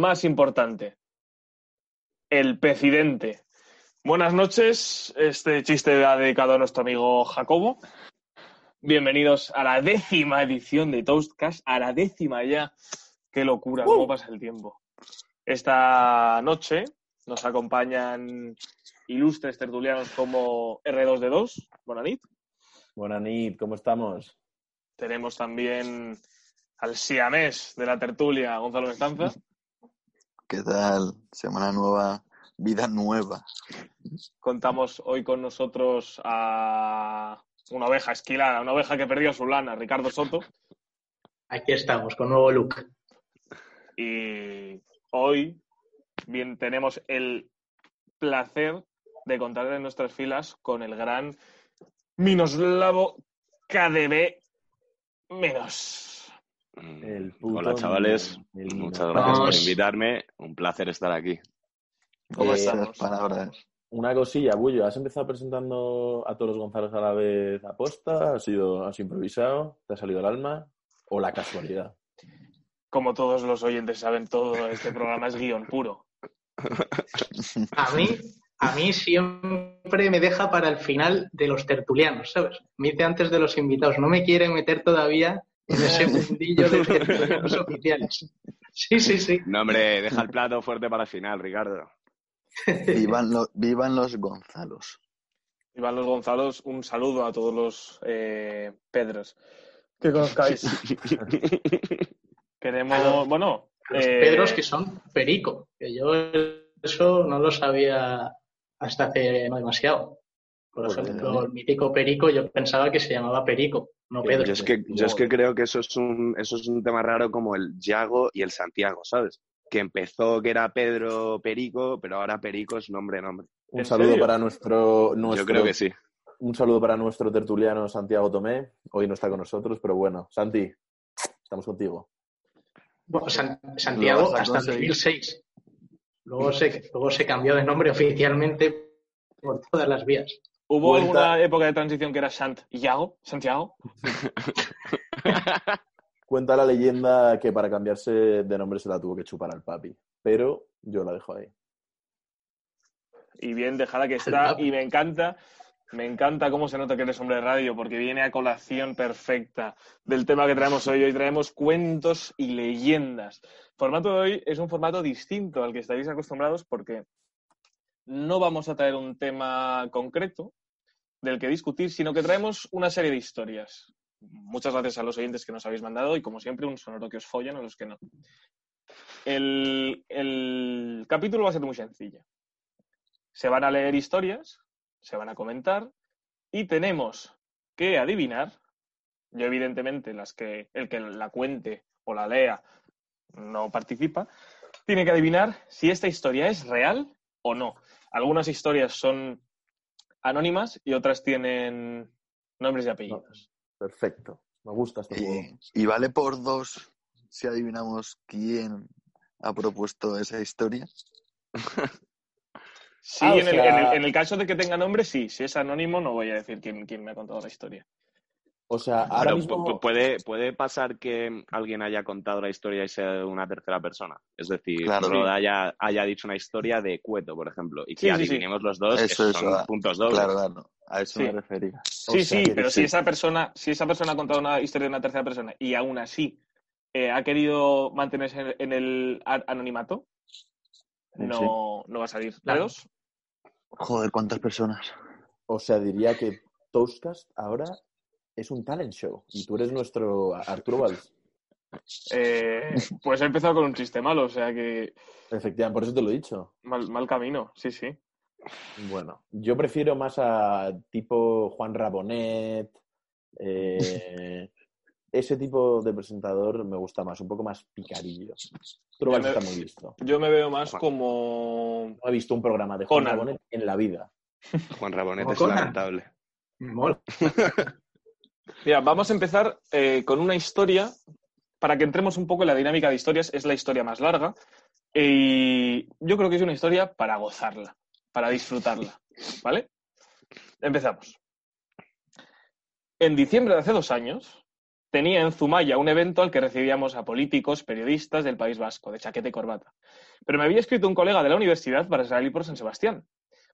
más importante? El pecidente. Buenas noches. Este chiste va dedicado a nuestro amigo Jacobo. Bienvenidos a la décima edición de Toastcast, a la décima ya. Qué locura, cómo pasa el tiempo. Esta noche nos acompañan ilustres tertulianos como R2D2, Bonanit. Buenas nit, ¿cómo estamos? Tenemos también al siamés de la tertulia, Gonzalo Mestanza. ¿Qué tal? Semana nueva, vida nueva. Contamos hoy con nosotros a una oveja esquilada, una oveja que perdió su lana, Ricardo Soto. Aquí estamos, con nuevo look. Y hoy bien tenemos el placer de contar en nuestras filas con el gran Minoslavo KDB menos. El puto Mm, Hola chavales, el muchas gracias por invitarme. Un placer estar aquí. ¿Cómo Eh, palabras. Una cosilla, Bullo, ¿has empezado presentando a todos los Gonzalos a la vez aposta? ¿Has, sido, ¿Has improvisado? ¿Te ha salido el alma? ¿O la casualidad? Como todos los oyentes saben, todo este programa es guion puro. A mí, a mí siempre me deja para el final de los tertulianos, ¿sabes? Me dice antes de los invitados, no me quiere meter todavía en ese mundillo de tertulianos oficiales. Sí, sí, sí. No, hombre, deja el plato fuerte para el final, Ricardo. Vivan, lo- vivan los Gonzalos. Iván Los Gonzalos, un saludo a todos los eh, Pedros que conozcáis. Queremos, bueno, Los eh, Pedros que son Perico, que yo eso no lo sabía hasta hace no demasiado. Por Pues ejemplo, bien. el mítico Perico yo pensaba que se llamaba Perico, no Pedro. Yo es que, yo es que creo que eso es, un, eso es un tema raro como el Yago y el Santiago, ¿sabes? Que empezó que era Pedro Perico, pero ahora Perico es nombre, nombre. Un ¿En saludo serio? para nuestro, nuestro- Yo creo que sí. Un saludo para nuestro tertuliano Santiago Tomé. Hoy no está con nosotros, pero bueno, Santi, estamos contigo. Bueno, San- Santiago hasta el conseguir. 2006. Luego se, luego se cambió de nombre oficialmente por todas las vías. ¿Hubo Vuelta. alguna época de transición que era Santiago? ¿Santiago? Cuenta la leyenda que para cambiarse de nombre se la tuvo que chupar al papi, pero yo la dejo ahí. Y bien, dejada que está. Y me encanta, me encanta cómo se nota que eres hombre de radio, porque viene a colación perfecta del tema que traemos hoy. Hoy traemos cuentos y leyendas. El formato de hoy es un formato distinto al que estáis acostumbrados porque no vamos a traer un tema concreto del que discutir, sino que traemos una serie de historias. Muchas gracias a los oyentes que nos habéis mandado y, como siempre, un sonoro que os follan a los que no. El, el capítulo va a ser muy sencillo. Se van a leer historias, se van a comentar y tenemos que adivinar. Yo, evidentemente, las que el que la cuente o la lea no participa, tiene que adivinar si esta historia es real o no. Algunas historias son anónimas y otras tienen nombres y apellidos. Perfecto. Me gusta este juego. Y, y vale por dos si adivinamos quién ha propuesto esa historia. Sí, Ah, en, el, sea- en el- en el caso de que tenga nombre, sí. Si es anónimo, no voy a decir quién, quién me ha contado la historia. O sea, ahora mismo... pu- puede, puede pasar que alguien haya contado la historia y sea una tercera persona. Es decir, Claro. Rod haya, haya dicho una historia de Cueto, por ejemplo, y que Sí, sí, sí. adivinemos los dos, Eso, que eso, son ah, puntos dobles. Claro, claro. A eso Sí. me refería. o Sí, sea sí, pero si esa persona, si esa persona ha contado una historia de una tercera persona y aún así eh, ha querido mantenerse en- en el anonimato, no, no va a salir. Claro. Joder, ¿cuántas personas? O sea, diría que Toastcast ahora es un talent show y tú eres nuestro Arturo Valls. Eh, pues he empezado con un chiste malo, o sea que Efectivamente, por eso te lo he dicho. mal, mal camino, sí, sí. Bueno, yo prefiero más a tipo Juan Rabonet. eh, ese tipo de presentador me gusta más, un poco más picarillo. Arturo Valls Ya me- está muy listo. Yo me veo más Juan. como... No he visto un programa de Juan Conan. Rabonet en la vida. Juan Rabonet Como es Conan. lamentable. Me mola. Mira, vamos a empezar eh, con una historia para que entremos un poco en la dinámica de historias. Es la historia más larga y yo creo que es una historia para gozarla, para disfrutarla. ¿Vale? Empezamos. En diciembre de hace dos años, tenía en Zumaya un evento al que recibíamos a políticos, periodistas del País Vasco, de chaqueta y corbata. Pero me había escrito un colega de la universidad para salir por San Sebastián.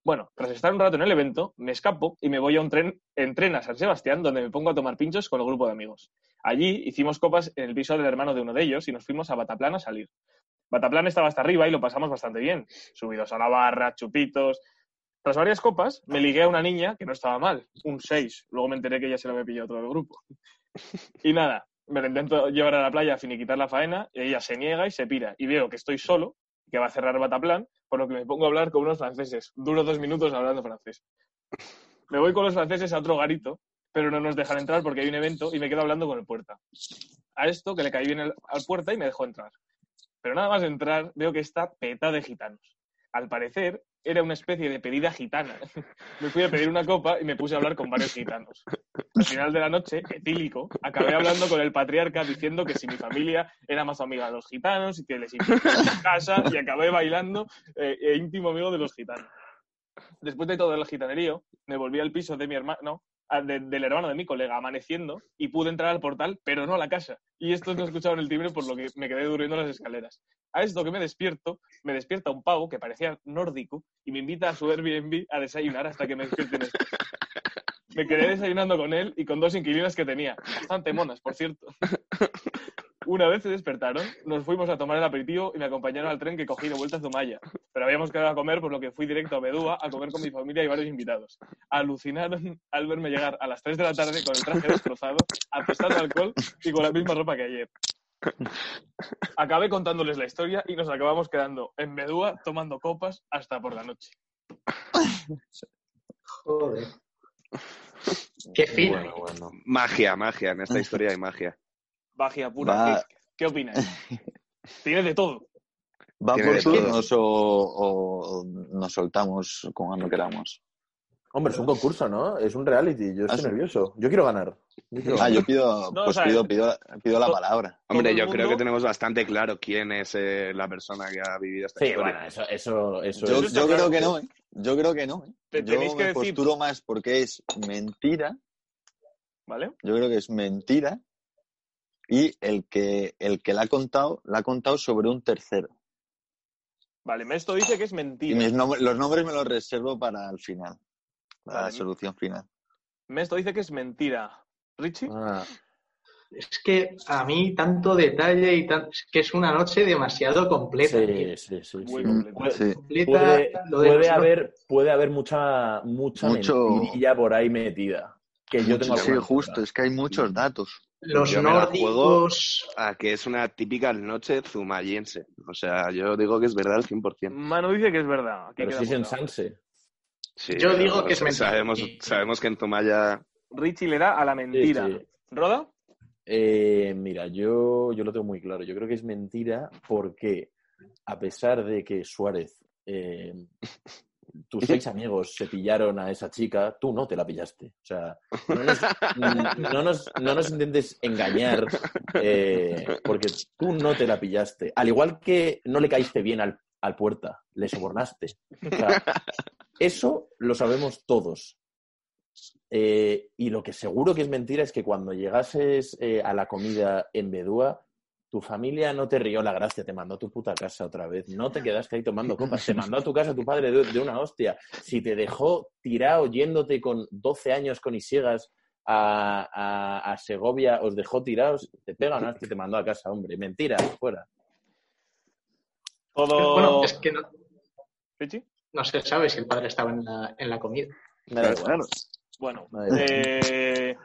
Bueno, tras estar un rato en el evento, me escapo y me voy a un tren, en tren a San Sebastián, donde me pongo a tomar pinchos con el grupo de amigos. Allí hicimos copas en el piso del hermano de uno de ellos y nos fuimos a Bataplan a salir. Bataplan estaba hasta arriba y lo pasamos bastante bien. Subidos a la barra, chupitos. Tras varias copas, me ligué a una niña que no estaba mal, un 6. Luego me enteré que ella se lo había pillado todo el grupo. Y nada, me la intento llevar a la playa a finiquitar la faena, y ella se niega y se pira. Y veo que estoy solo, que va a cerrar Bataplan, por lo que me pongo a hablar con unos franceses. Duro dos minutos hablando francés. Me voy con los franceses a otro garito, pero no nos dejan entrar porque hay un evento y me quedo hablando con el puerta. A esto que le caí bien al puerta y me dejó entrar. Pero nada más entrar, veo que está peta de gitanos. Al parecer, era una especie de pedida gitana. Me fui a pedir una copa y me puse a hablar con varios gitanos. Al final de la noche, etílico, acabé hablando con el patriarca diciendo que si mi familia era más amiga de los gitanos y que les invitaba a casa y acabé bailando eh, e íntimo amigo de los gitanos. Después de todo el gitanerío, me volví al piso de mi hermano, de- del hermano de mi colega, amaneciendo, y pude entrar al portal, pero no a la casa. Y estos no escuchaban el timbre, por lo que me quedé durmiendo en las escaleras. A esto que me despierto, me despierta un pavo que parecía nórdico y me invita a su Airbnb a desayunar hasta que me despierten. Me quedé desayunando con él y con dos inquilinas que tenía, bastante monas, por cierto. Una vez se despertaron, nos fuimos a tomar el aperitivo y me acompañaron al tren que cogí de vuelta a Zumaya. Pero habíamos quedado a comer, por lo que fui directo a Bedúa a comer con mi familia y varios invitados. Alucinaron al verme llegar a las 3 de la tarde con el traje destrozado, apestando a alcohol y con la misma ropa que ayer. Acabé contándoles la historia y nos acabamos quedando en Bedúa tomando copas hasta por la noche. Joder. Qué fino. Bueno, bueno. Magia, magia. En esta historia hay magia. Magia pura. Va. ¿Qué, qué opinas? Tiene de todo. ¿Va por turnos o, o nos soltamos cuando queramos? Hombre, es un concurso, ¿no? Es un reality. Yo estoy Ah, sí. nervioso. Yo quiero ganar. Yo quiero Ah, yo pido, No, pues o sea, pido, pido, pido la to- palabra. Hombre, yo creo que tenemos bastante claro quién es eh, la persona que ha vivido esta Sí, historia. bueno, eso, eso, eso Yo, es. yo claro. creo que no, ¿eh? Yo creo que no. ¿eh? Te Yo tenéis que me decir- posturo más porque es mentira. ¿Vale? Yo creo que es mentira. Y el que, el que la ha contado, la ha contado sobre un tercero. Vale, esto dice que es Y mentira. mis nom- los nombres me los reservo para el final. Para Vale. la solución final. Esto dice que es mentira. ¿Richie? Ah, Es que a mí tanto detalle y tan... es que es una noche demasiado completa. sí, sí, sí. Muy sí. completo. Puede, Sí. Completa, puede- haber, puede haber mucha, mucha Mucho- mentirilla por ahí metida. Que yo tengo sí, justo. Es que hay muchos datos. Los Yo me la nórdicos. A que es una típica noche zumayense. O sea, yo digo que es verdad al 100%. Manu dice que es verdad. Aquí Pero es. Sanse. Sí, Yo digo que es mentira. Sabemos, sabemos que en Zumaya... Richie le da a la Sí, mentira. sí. ¿Roda? Eh, mira, yo, yo lo tengo muy claro. Yo creo que es mentira porque, a pesar de que Suárez, eh, tus seis amigos se pillaron a esa chica, tú no te la pillaste. O sea, no nos, no nos, no nos intentes engañar eh, porque tú no te la pillaste. Al igual que no le caíste bien al, al puerta, le sobornaste. O sea, eso lo sabemos todos. Eh, y lo que seguro que es mentira es que cuando llegases eh, a la comida en Bedúa, tu familia no te rió la gracia, te mandó a tu puta casa otra vez. No te quedaste ahí tomando copas, te mandó a tu casa tu padre de, de una hostia. Si te dejó tirado yéndote con 12 años con Isiegas a, a- a Segovia, os dejó tirados, te pega una hostia y te mandó a casa, hombre. Mentira, fuera. Todo. Bueno, es que no, no se sabe si el padre estaba en la, en la comida. Me da igual. Bueno, eh,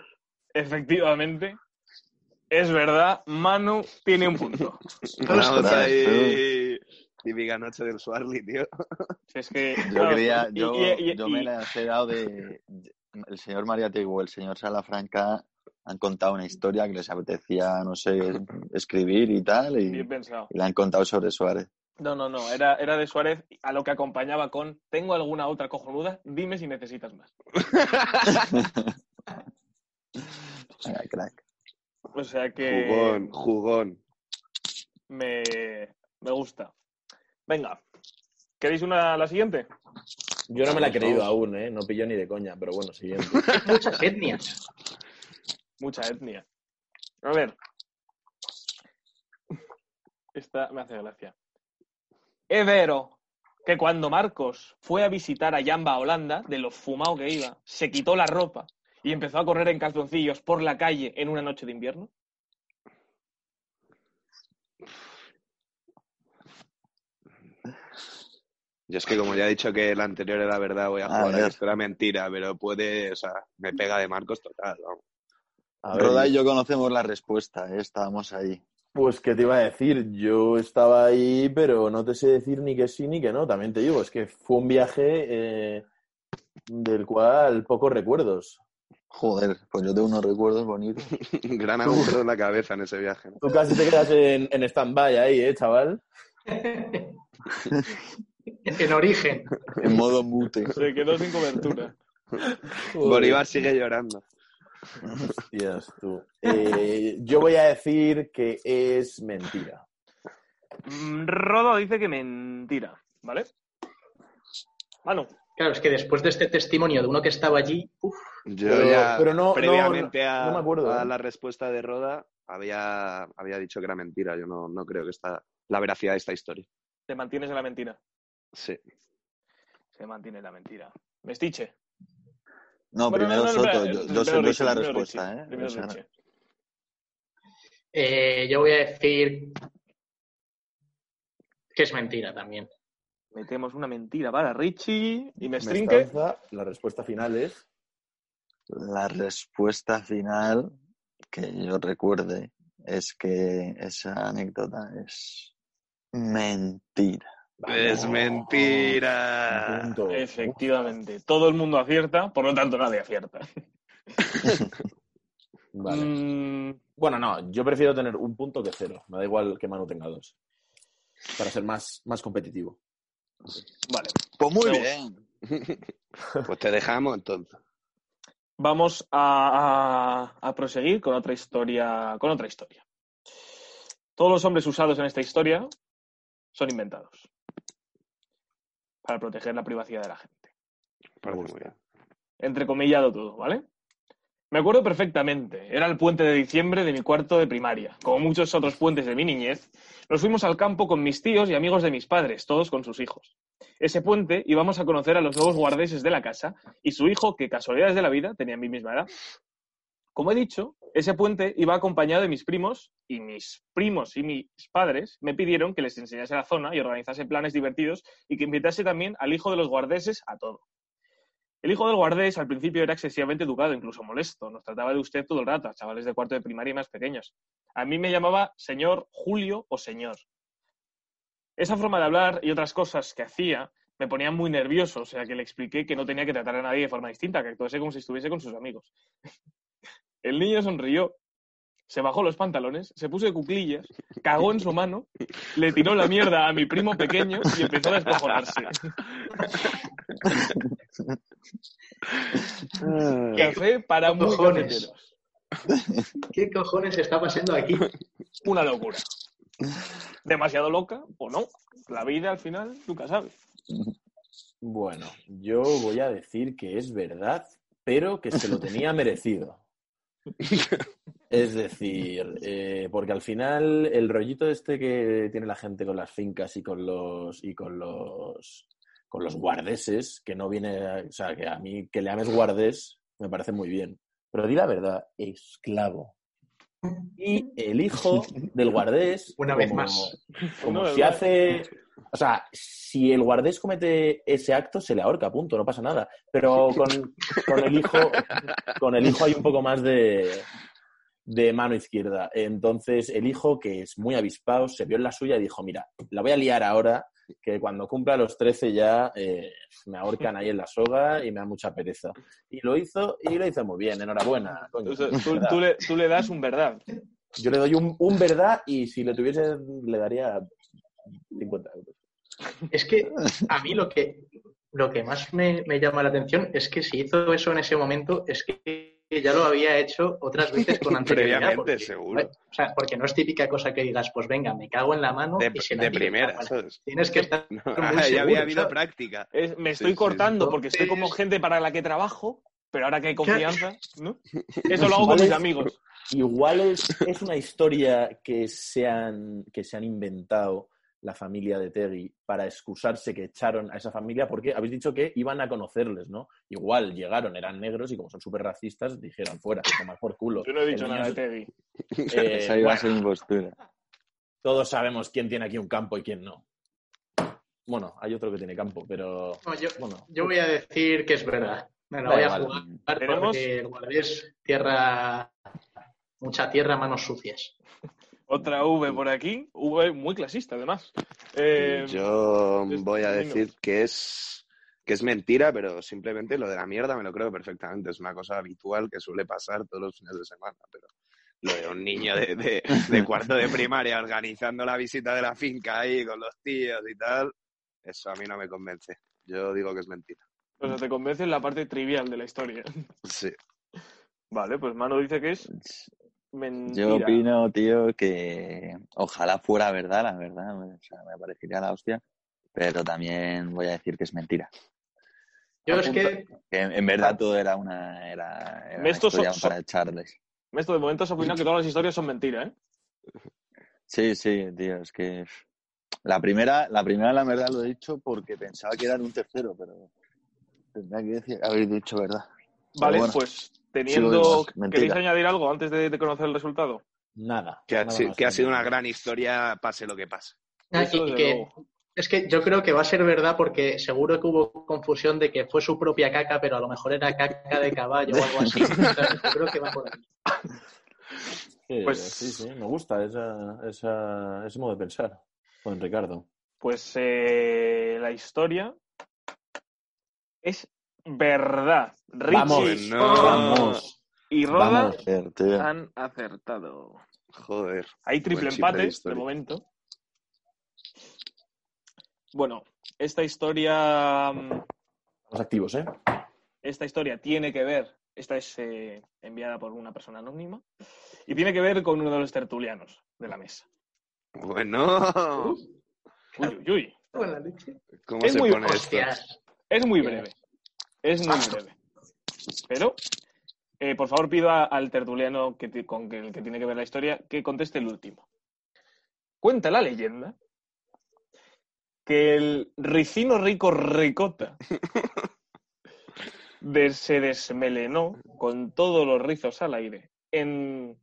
efectivamente, es verdad, Manu tiene un punto. Típica noche del Swarly, tío. Es que, Yo claro, quería, yo, y- y- yo y- me la he dado de el señor Mariate o el señor Salafranca han contado una historia que les apetecía, no sé, escribir y tal, y, Bien pensado. y la han contado sobre Suárez. No, no, no, era, era de Suárez, a lo que acompañaba con ¿tengo alguna otra cojonuda? Dime si necesitas más. Venga, crack. O sea que Jugón, jugón. me, me gusta. Venga, ¿queréis una la siguiente? Yo no me la he creído aún, ¿eh? No pillo ni de coña, pero bueno, siguiente. Muchas etnias. Mucha etnia. A ver. Esta me hace gracia. Es vero que cuando Marcos fue a visitar a Jamba a Holanda, de lo fumado que iba, se quitó la ropa y empezó a correr en calzoncillos por la calle en una noche de invierno. Yo es que como ya he dicho que el anterior era verdad, voy a A jugar a esto era mentira, pero puede, o sea, me pega de Marcos total, vamos. A Roda y yo conocemos la respuesta, ¿eh? estábamos ahí. Pues, ¿qué te iba a decir? Yo estaba ahí, pero no te sé decir ni que sí ni que no. También te digo, es que fue un viaje eh, del cual pocos recuerdos. Joder, pues yo tengo unos recuerdos bonitos. Gran agujero en la cabeza en ese viaje. ¿no? Tú casi te quedas en, en stand-by ahí, ¿eh, chaval? En origen. En modo mute. Se quedó sin cobertura. Bolívar sigue llorando. Hostias, tú. Eh, yo voy a decir que es mentira. Mm, Rodo dice que mentira, ¿vale? Manu, Claro, es que después de este testimonio de uno que estaba allí, uf, Yo Pero- ya, pero no- previamente no- a, no me acuerdo, a ¿eh? la respuesta de Roda, había, había dicho que era mentira. Yo no, no creo que está la veracidad de esta historia. te mantienes en la mentira. Sí. Se mantiene la mentira. Mestiche. No, Bueno, primero no, no, Soto. Yo, sé, yo sé la primero respuesta, Richie, ¿eh? primero O sea, Richie. eh, yo voy a decir que es mentira también. Metemos una mentira para Richie y Mestrinque. Mestanza, la respuesta final es. La respuesta final que yo recuerde es que esa anécdota es mentira. Es mentira. punto. Efectivamente. Todo el mundo acierta, por lo tanto nadie acierta. Vale. Mm, Bueno, no, yo prefiero tener un punto que cero. Me da igual que Manu tenga dos. Para ser más, más competitivo. vale. Pues muy bien. Pues te dejamos entonces. Vamos a, a- a proseguir con otra historia. Con otra historia. Todos los hombres usados en esta historia son inventados. Para proteger la privacidad de la gente. Parece muy bien. Entrecomillado todo, ¿vale? Me acuerdo perfectamente. Era el puente de diciembre de mi cuarto de primaria. Como muchos otros puentes de mi niñez, nos fuimos al campo con mis tíos y amigos de mis padres, todos con sus hijos. Ese puente íbamos a conocer a los nuevos guardeses de la casa y su hijo, que casualidades de la vida, tenía mi misma edad. Como he dicho, ese puente iba acompañado de mis primos y mis primos y mis padres me pidieron que les enseñase la zona y organizase planes divertidos y que invitase también al hijo de los guardeses a todo. El hijo del guardés al principio era excesivamente educado, incluso molesto. Nos trataba de usted todo el rato, a chavales de cuarto de primaria y más pequeños. A mí me llamaba señor Julio o señor. Esa forma de hablar y otras cosas que hacía me ponían muy nervioso, o sea que le expliqué que no tenía que tratar a nadie de forma distinta, que actuase como si estuviese con sus amigos. El niño sonrió, se bajó los pantalones, se puso de cuclillas, cagó en su mano, le tiró la mierda a mi primo pequeño y empezó a descojonarse. Café para muy Cojones. cafeteros. ¿Qué cojones está pasando aquí? Una locura. Demasiado loca o no. La vida al final nunca sabes. Bueno, yo voy a decir que es verdad, pero que se lo tenía merecido. Es decir, eh, porque al final el rollito este que tiene la gente con las fincas y con los y con los con los guardeses, que no viene, a- o sea, que a mí que le llames guardés me parece muy bien. Pero di la verdad, esclavo. Y el hijo del guardés, Una vez como- más. como más. hace. O sea, si el guardés comete ese acto, se le ahorca, punto, no pasa nada. Pero con, con el hijo, con el hijo hay un poco más de, de mano izquierda. Entonces, el hijo, que es muy avispado, se vio en la suya y dijo: Mira, la voy a liar ahora, que cuando cumpla los 13 ya eh, me ahorcan ahí en la soga y me da mucha pereza. Y lo hizo, y lo hizo muy bien, enhorabuena. coño. O sea, tú, tú le, tú le das un verdad. Yo le doy un, un verdad y si le tuviese, le daría 50 euros. Es que a mí lo que, lo que más me, me llama la atención es que si hizo eso en ese momento es que ya lo había hecho otras veces con anterioridad. Previamente, porque- seguro. O sea, porque no es típica cosa que digas, pues venga, me cago en la mano De, y se la de primera. Tienes que estar No, muy ya seguro, había habido ¿sabes? práctica. Es- me estoy sí, cortando sí. porque estoy como gente para la que trabajo, pero ahora que hay confianza, ¿no? Eso lo hago con ¿Cuál mis amigos. Igual es, es una historia que se, han, que se han inventado la familia de Tegui para excusarse que echaron a esa familia porque habéis dicho que iban a conocerles, ¿no? Igual llegaron, eran negros y como son súper racistas, dijeron fuera, que tomar por culo. Yo no he dicho nada de Teddy. eh, Esa iba a bueno, ser mi postura. todos sabemos quién tiene aquí un campo y quién no. Bueno, hay otro que tiene campo, pero No, yo, bueno. yo voy a decir que es verdad. Me la voy a jugar Tenemos- porque el Guardés tierra, mucha tierra, manos sucias. Otra V por aquí, V muy clasista además. Eh, Yo es- voy a decir que es que es mentira, pero simplemente lo de la mierda me lo creo perfectamente. Es una cosa habitual que suele pasar todos los fines de semana. Pero lo de un niño de, de- de cuarto de primaria organizando la visita de la finca ahí con los tíos y tal, eso a mí no me convence. Yo digo que es mentira. o sea, te convence en la parte trivial de la historia. Sí. Vale, pues Manu dice que es mentira. Yo opino, tío, que ojalá fuera verdad, la verdad. O sea, me parecería la hostia. Pero también voy a decir que es mentira. Yo es que Que en, verdad todo era una, era, era una para echarles. Esto de momento has opinado que todas las historias son mentiras, ¿eh? Sí, sí, tío, es que la primera, la primera la verdad lo he dicho porque pensaba que eran un tercero, pero tendría que decir, haber dicho verdad. Vale, bueno, pues teniendo... mentira. ¿Queréis añadir algo antes de, de conocer el resultado? Nada. Que ha, nada si- más que ha que sido una gran historia, pase lo que pase. Ah, y que- es que yo creo que va a ser verdad porque seguro que hubo confusión de que fue su propia caca, pero a lo mejor era caca de caballo o algo así. Yo creo que va por ahí. Sí, Pues- sí, sí, me gusta esa, esa- ese modo de pensar. Con Ricardo. Pues eh, la historia es verdad. Richie Vamos, no. vamos. y Roda Vamos. Han acertado. Joder. Hay triple empate de momento. Bueno, esta historia, mm, Estamos activos, ¿eh? esta historia tiene que ver, esta es eh, enviada por una persona anónima, y tiene que ver con uno de los tertulianos de la mesa. Bueno, Uy, uy, uy. Buena leche. ¿cómo Es se muy pone esto? Es muy breve. Es muy breve. Pero, eh, por favor, pido a- al tertuliano que con el que tiene que ver la historia que conteste el último. Cuenta la leyenda que el ricino rico ricota de- se desmelenó con todos los rizos al aire en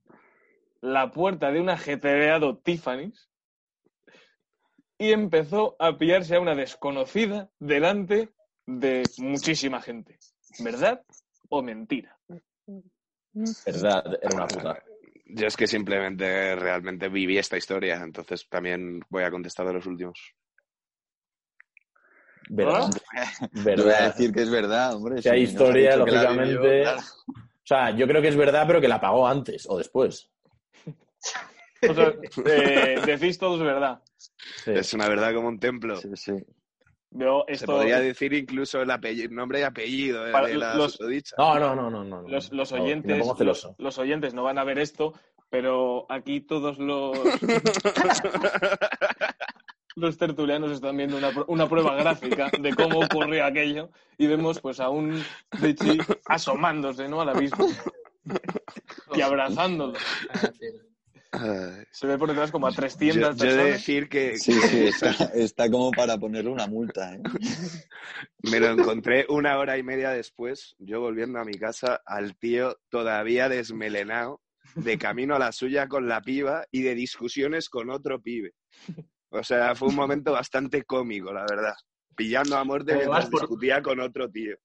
la puerta de un ajetreado Tiffany's y empezó a pillarse a una desconocida delante de muchísima gente. ¿Verdad o mentira? Verdad, era una puta. Yo es que simplemente realmente viví esta historia, entonces también voy a contestar de los últimos. Verdad. Te voy a decir que es verdad, hombre. Si hay historia, lógicamente. vivió, claro. O sea, yo creo que es verdad, pero que la pagó antes o después. O sea, eh, decís todos verdad. Sí. Es una verdad como un templo. Sí, sí. Yo Se podría decir incluso el apellido, nombre y apellido de, Para de la los-. No, no, no, no, no. no. los, No, oyentes, me pongo los, oyentes no van a ver esto, pero aquí todos los, los tertulianos están viendo una, pr- una prueba gráfica de cómo ocurrió aquello y vemos pues a un Richie asomándose ¿no? al abismo y abrazándolo. Se ve por detrás como a Yo, 300 yo he de decir que Sí, sí, está, está como para ponerle una multa, ¿eh? me lo encontré una hora y media después, yo volviendo a mi casa, al tío todavía desmelenado, de camino a la suya con la piba y de discusiones con otro pibe. O sea, fue un momento bastante cómico, la verdad. Pillando a muerte mientras por- discutía con otro tío.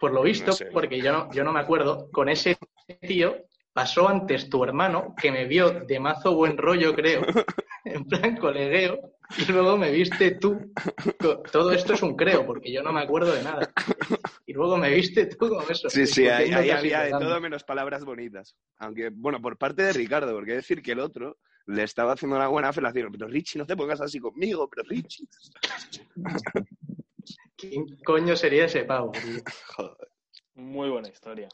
Por lo visto, No sé. porque yo no, yo no me acuerdo, con ese tío pasó antes tu hermano, que me vio de mazo buen rollo, creo, en plan colegueo, y luego me viste tú. Todo esto es un creo, porque yo no me acuerdo de nada. Y luego me viste tú con eso. Sí, sí, ahí, había de todo menos palabras bonitas. Aunque, bueno, por parte de Ricardo, porque decir que el otro le estaba haciendo una buena felación. Pero Richie, no te pongas así conmigo, pero Richie. ¿Quién coño sería ese pavo? tío? Joder. Muy buena historia.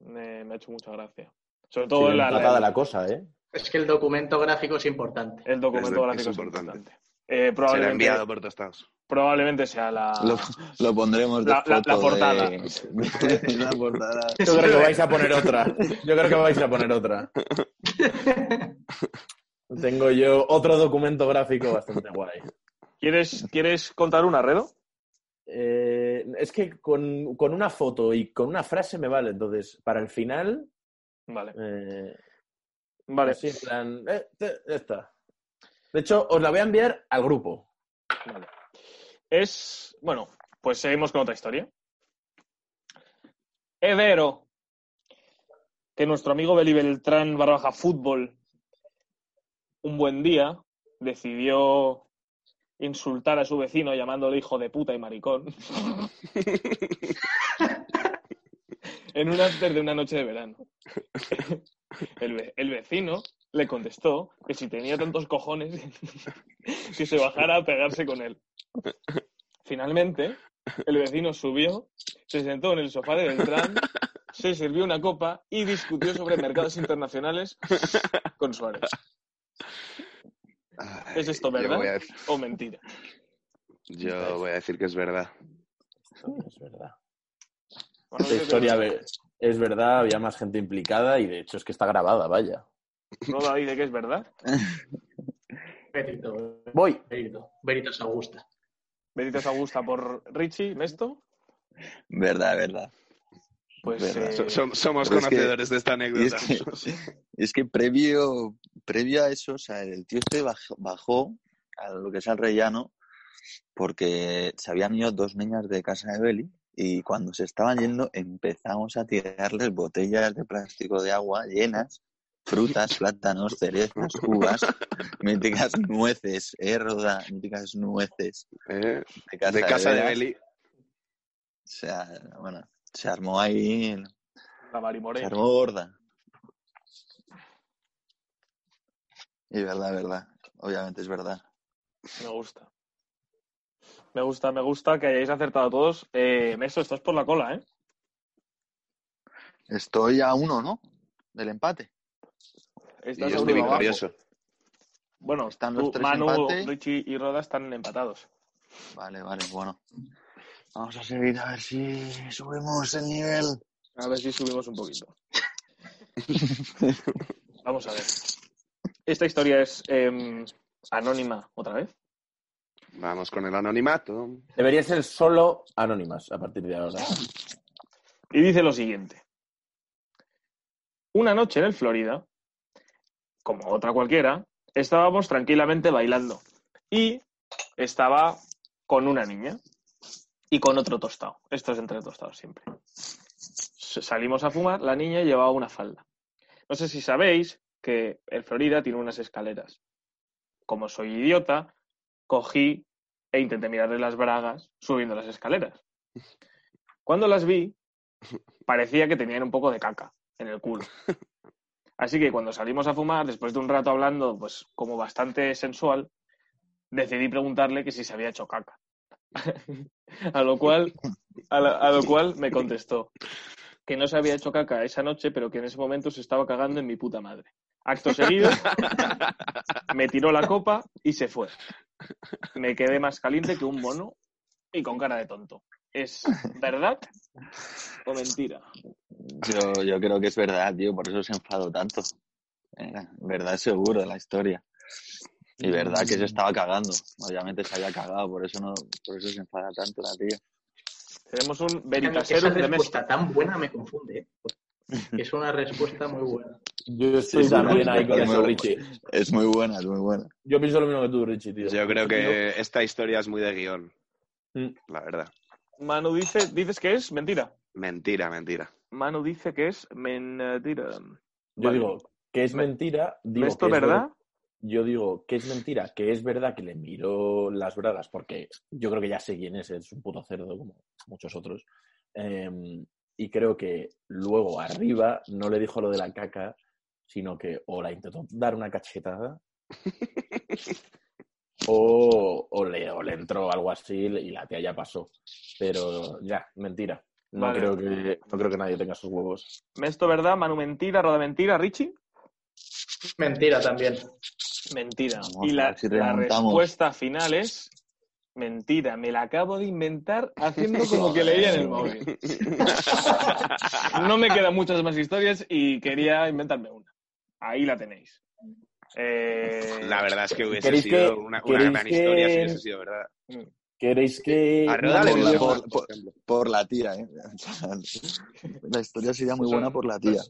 Me, me ha hecho mucha gracia. Sobre todo la, la- cosa, ¿eh? Es que el documento gráfico es importante. el documento Es- gráfico es es importante. importante. Eh, Será probablemente, enviado por tostados. probablemente sea la... Lo, lo pondremos de La- la- portada. de- la portada. Yo creo que vais a poner otra. Yo creo que vais a poner otra. Tengo yo otro documento gráfico bastante guay. ¿Quieres, ¿Quieres contar una, Redo? Eh, es que con, con una foto y con una frase me vale. Entonces, para el final, Vale. eh, Vale. así en plan, eh, te- está. De hecho, os la voy a enviar al grupo. Vale. Es. Bueno, pues seguimos con otra historia. Es vero que nuestro amigo Beli Beltrán barra baja fútbol un buen día decidió insultar a su vecino llamándole hijo de puta y maricón en un after de una noche de verano. El, ve- el vecino le contestó que si tenía tantos cojones que se bajara a pegarse con él. Finalmente, el vecino subió, se sentó en el sofá de Beltrán, se sirvió una copa y discutió sobre mercados internacionales con Suárez. Ay, ¿Es esto verdad o mentira? Yo voy a decir que es verdad. Es verdad. Bueno, Esta historia es verdad, había más gente implicada y de hecho es que está grabada, vaya. ¿No David de que es verdad? Verito, Voy. Verito, Veritas Augusta. Veritas Augusta por Richie, Mesto. Verdad, verdad. Pues Verdad. eh, So- som- somos Pero es que- conocedores de esta anécdota. es que, es que previo, previo a eso, o sea, el tío este baj- bajó a lo que es al rellano porque se habían ido dos niñas de casa de Beli y cuando se estaban yendo empezamos a tirarles botellas de plástico de agua llenas, frutas, plátanos, cerezas, uvas, míticas nueces, eh, Roda? Míticas nueces Eh, de casa de casa de. Beli. O sea, bueno, se armó ahí, la Marimoré. se armó gorda. Y verdad, verdad. Obviamente es verdad. Me gusta. Me gusta, me gusta que hayáis acertado todos. Eh, Mesto, estás por la cola, ¿eh? Estoy a uno, ¿no? Del empate. Y Estás yo a estoy victorioso. Bueno, Están los tú, tres Manu, empate. Richie y Roda están empatados. Vale, vale, bueno. Vamos a seguir a ver si subimos el nivel. A ver si subimos un poquito. Vamos a ver. Esta historia es em, anónima otra vez. Vamos con el anonimato. Debería ser solo anónimas a partir de ahora. Y dice lo siguiente. Una noche en el Florida, como otra cualquiera, estábamos tranquilamente bailando. Y estaba con una niña y con otro tostado. Esto es entre tostados siempre. Salimos a fumar, la niña llevaba una falda. No sé si sabéis que el Florida tiene unas escaleras. Como soy idiota, cogí e intenté mirarle las bragas subiendo las escaleras. Cuando las vi, parecía que tenían un poco de caca en el culo. Así que cuando salimos a fumar, después de un rato hablando, pues como bastante sensual, decidí preguntarle que si se había hecho caca. a lo cual, a, lo cual me contestó que no se había hecho caca esa noche, pero que en ese momento se estaba cagando en mi puta madre. Acto seguido, me tiró la copa y se fue. Me quedé más caliente que un mono y con cara de tonto. ¿Es verdad o mentira? Yo, yo creo que es verdad, tío, por eso se enfadó tanto. Eh, verdad seguro la historia. Y verdad que se estaba cagando. Obviamente se había cagado, por eso no, por eso se enfada tanto la tía. Tenemos un Esa Veritaserum de respuesta Mesto. tan buena me confunde. ¿eh? Es una respuesta muy buena. Yo estoy Sí, también ahí con Es eso, Richie. Es muy buena, es muy buena. Yo pienso lo mismo que tú, Richie, tío. Yo creo que esta historia es muy de guion. Mm. La verdad. Manu dice, dices que es mentira. Mentira, mentira. Manu dice que es mentira. Yo Vale. digo que es Me- mentira. Digo ¿Esto que es verdad? ver- Yo digo que es mentira, que es verdad que le miró las bragas, porque yo creo que ya sé quién es, es un puto cerdo como muchos otros. Em, y creo que luego arriba no le dijo lo de la caca, sino que o la intentó dar una cachetada o, o le, o le entró algo así y la tía ya pasó. Pero ya, mentira. No, Vale. creo que, no creo que nadie tenga esos huevos. Mesto, ¿verdad? Manu, mentira. Roda, mentira. Richie, Mentira también. mentira. Vamos, y la, si la respuesta final es mentira. Me la acabo de inventar haciendo como que leía en el móvil. No me quedan muchas más historias y quería inventarme una. Ahí la tenéis. Eh, La verdad es que hubiese ¿Queréis sido que- una, gran que- historia si hubiese sido verdad. ¿Queréis que... Por la- por- por por- tía, ¿eh? La historia sería muy Eso- buena por la tía.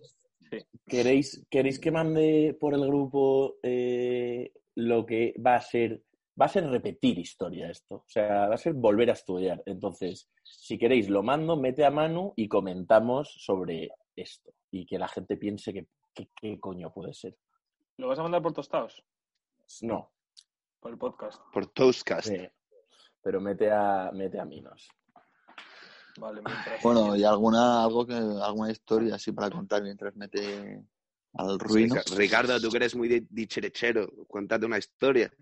¿Queréis, ¿Queréis que mande por el grupo eh, lo que va a ser? Va a ser repetir historia esto. O sea, va a ser volver a estudiar. Entonces, si queréis, lo mando, mete a Manu y comentamos sobre esto. Y que la gente piense que, que- qué coño puede ser. ¿Lo vas a mandar por tostados? No, Por el podcast. Por Toastcast. sí. pero mete a, mete a Minos. Vale, mientras- Bueno, y alguna, algo que, alguna historia así para contar mientras mete al ruino. Rica- Ricardo, tú que eres muy di- dicherechero, cuéntate una historia.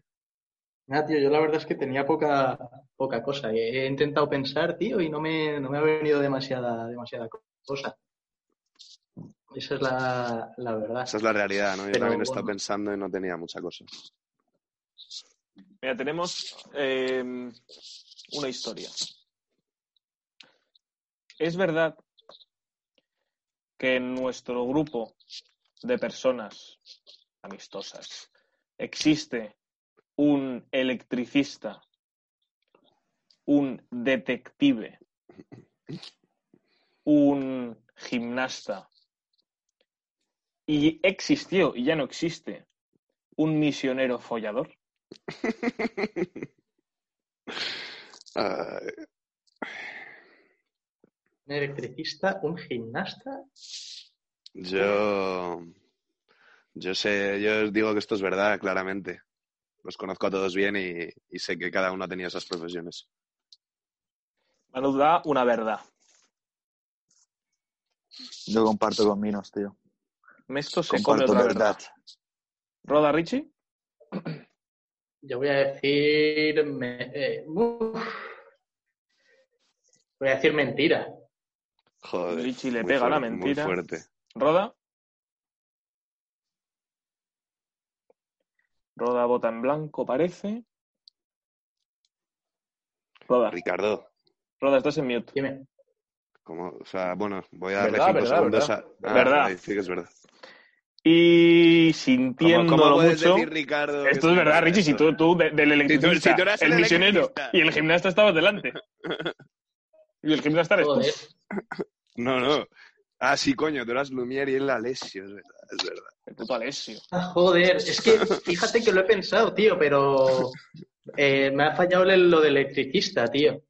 Nada, tío, yo la verdad es que tenía poca, poca cosa. He intentado pensar, tío, y no me, no me ha venido demasiada, demasiada cosa. Esa es la, la verdad. Esa es la realidad, ¿no? Yo Pero también he estado bueno. pensando y no tenía mucha cosa. Mira, tenemos eh, una historia. Es verdad que en nuestro grupo de personas amistosas existe un electricista, un detective, un gimnasta y existió y ya no existe un misionero follador. Un electricista, un gimnasta. yo. Yo sé, yo os digo que esto es verdad, claramente. Los conozco a todos bien y, y sé que cada uno ha tenido esas profesiones. Manu da una verdad. Yo comparto con Minos, tío. Mesto se come Comparto otra verdad. verdad. ¿Roda Richie? Yo voy a decir. me- eh, voy a decir mentira. Joder. Richie le pega la muy mentira. fuerte. ¿Roda? Roda bota en blanco, parece. Roda. Ricardo, Roda, estás en mute. Dime. ¿cómo? O sea, bueno, voy a darle Verdad, cinco verdad, segundos verdad. a. Ah, Verdad. ahí sí que es verdad. Y ¿Cómo, sintiéndolo cómo puedes mucho. decir, Ricardo? Esto es verdad, Richie. Si tú, tú de- del electricista, si tú eras el, el misionero y el gimnasta estabas delante. Y el gimnasta eres tú. No, no. Ah, sí, coño, tú eras Lumière y él Alessio, es verdad, es verdad. El puto Alessio. Ah, joder, es que fíjate que lo he pensado, tío, pero eh, me ha fallado el- lo del electricista, tío.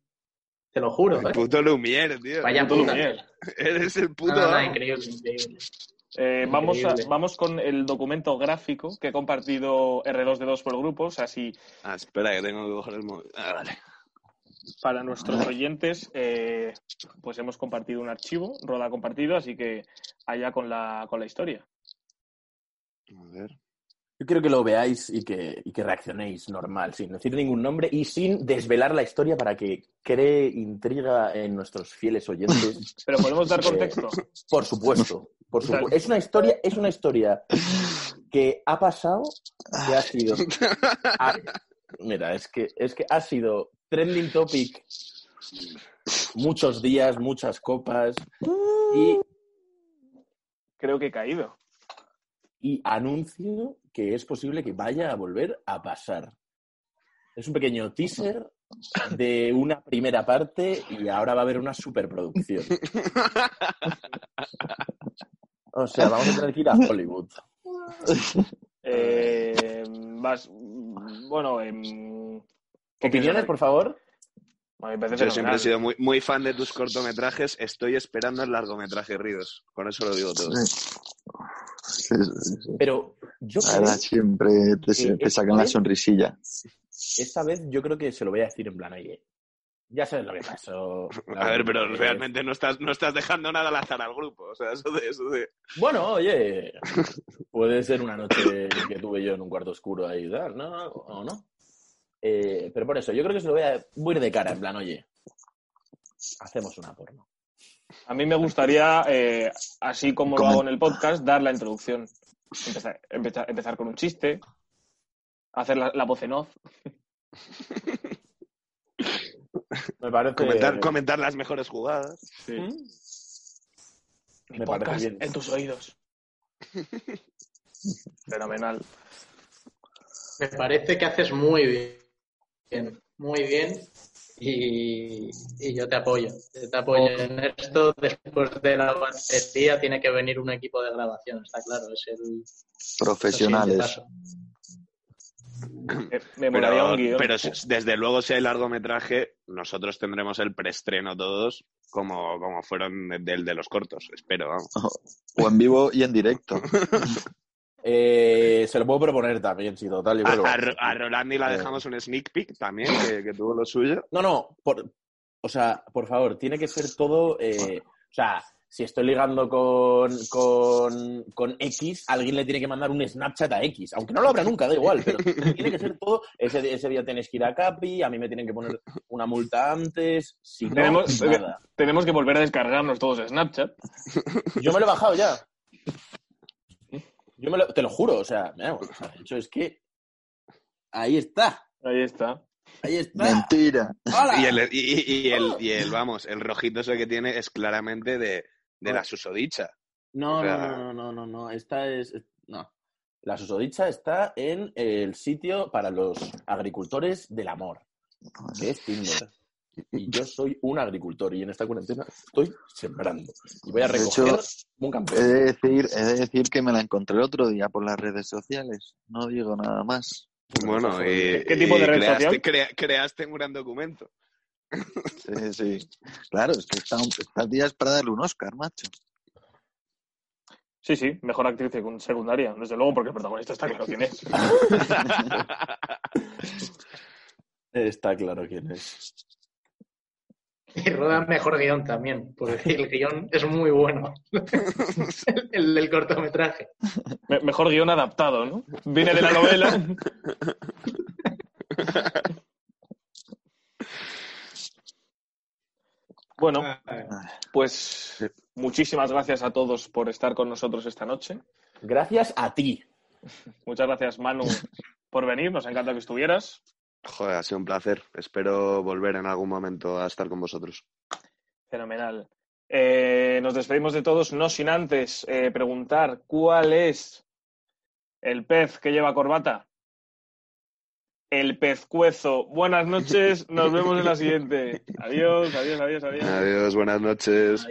Te lo juro, El ¿eh? puto Lumière, tío. Vaya puto puta. Lumière. Eres el puto. No, no, no, amo. increíble, increíble. Eh, vamos, a- vamos con el documento gráfico que ha compartido R2D2 por el grupo. O sea, si Ah, espera, que tengo que coger el móvil. Ah, vale. Para nuestros oyentes, eh, pues hemos compartido un archivo, Roda ha compartido, así que allá con la, con la historia. A ver. Yo quiero que lo veáis y que, y que reaccionéis normal, sin decir ningún nombre y sin desvelar la historia para que cree intriga en nuestros fieles oyentes. Pero podemos dar contexto. Por supuesto, por supuesto. Es una historia, es una historia que ha pasado, que ha sido. ha- mira, es que, es que ha sido trending topic muchos días, muchas copas y, Creo que he caído. y anuncio que es posible que vaya a volver a pasar. Es un pequeño teaser de una primera parte y ahora va a haber una superproducción. O sea, vamos a tener que ir a Hollywood. Eh, vas, bueno, ¿qué ¿Opiniones, por favor? Bueno, Yo siempre he sido muy, muy fan de tus cortometrajes. Estoy esperando el largometraje Ridos. Con eso lo digo todo. Sí, sí, sí. Pero yo La creo, verdad, siempre te, sacan la sonrisilla. esta vez yo creo que se lo voy a decir en plan ahí. Ya sabes lo que pasó. A ver, pero realmente no estás, no estás dejando nada al azar al grupo. O sea, eso de, eso de... Bueno, oye, puede ser una noche que tuve yo en un cuarto oscuro ahí ¿no? ¿O no? Eh, pero por eso, yo creo que se lo voy a, voy a ir de cara, en plan, oye, hacemos una porno. A mí me gustaría, eh, así como lo hago en el podcast, dar la introducción. Empezar, empezar, empezar con un chiste, hacer la, la voz en off. Me parece. Comentar, comentar las mejores jugadas. Mi Me parece bien. en tus oídos. Fenomenal. Me parece que haces muy bien, muy bien. Y, y yo te apoyo. Te apoyo en esto. Después de la batería tiene que venir un equipo de grabación, está claro. Es el, Profesionales. Me, Pero, un guion. pero desde luego, si hay largometraje, nosotros tendremos el preestreno todos, como, como fueron del de los cortos, espero, vamos. O en vivo y en directo. Eh, se lo puedo proponer también, sí, total. Yo A, creo a, a Rolandi la Eh. dejamos un sneak peek también, que, que tuvo lo suyo. No, no, por, o sea, por favor, tiene que ser todo. eh, o sea, si estoy ligando con, con, con X, alguien le tiene que mandar un Snapchat a X, aunque no lo habrá nunca, da igual, pero tiene que ser todo. Ese, ese día tenéis que ir a Capi, a mí me tienen que poner una multa antes, si no, Tenemos- nada. Tenemos que volver a descargarnos todos Snapchat. Yo me lo he bajado ya. Yo me lo, te lo juro, o sea, mira, o sea, de hecho es que ahí está, Ahí está. ahí está. Mentira. ¡Hala! Y el, y, y- y el, y el, vamos, el rojito ese que tiene es claramente de, de la susodicha. No, O sea- no, no, no, no, no, esta es... es- No. La susodicha está en el sitio para los agricultores del amor, que es Tinder. Y yo soy un agricultor y en esta cuarentena estoy sembrando. Y voy a De recoger hecho, un He campeón. de, decir, he de decir que me la encontré el otro día por las redes sociales. No digo nada más. Bueno, y, ¿Qué tipo de y red creaste, social? crea- creaste un gran documento. Sí, sí. Claro, es que esta, esta tía es para darle un Oscar, macho. Sí, sí, mejor actriz secund- secundaria, desde luego, porque el protagonista está claro quién es. Está claro quién es. Y roda mejor guion también, porque el guion es muy bueno. el, el del cortometraje. Me- mejor guion adaptado, ¿no? Viene de la novela. Bueno, pues muchísimas gracias a todos por estar con nosotros esta noche. Gracias a ti. Muchas gracias, Manu, por venir. Nos encanta que estuvieras. Joder, ha sido un placer. Espero volver en algún momento a estar con vosotros. Fenomenal. Eh, nos despedimos de todos, no sin antes eh, preguntar cuál es el pez que lleva corbata. El pezcuezo. Buenas noches, nos vemos en la siguiente. Adiós, adiós, adiós, adiós. Adiós, buenas noches.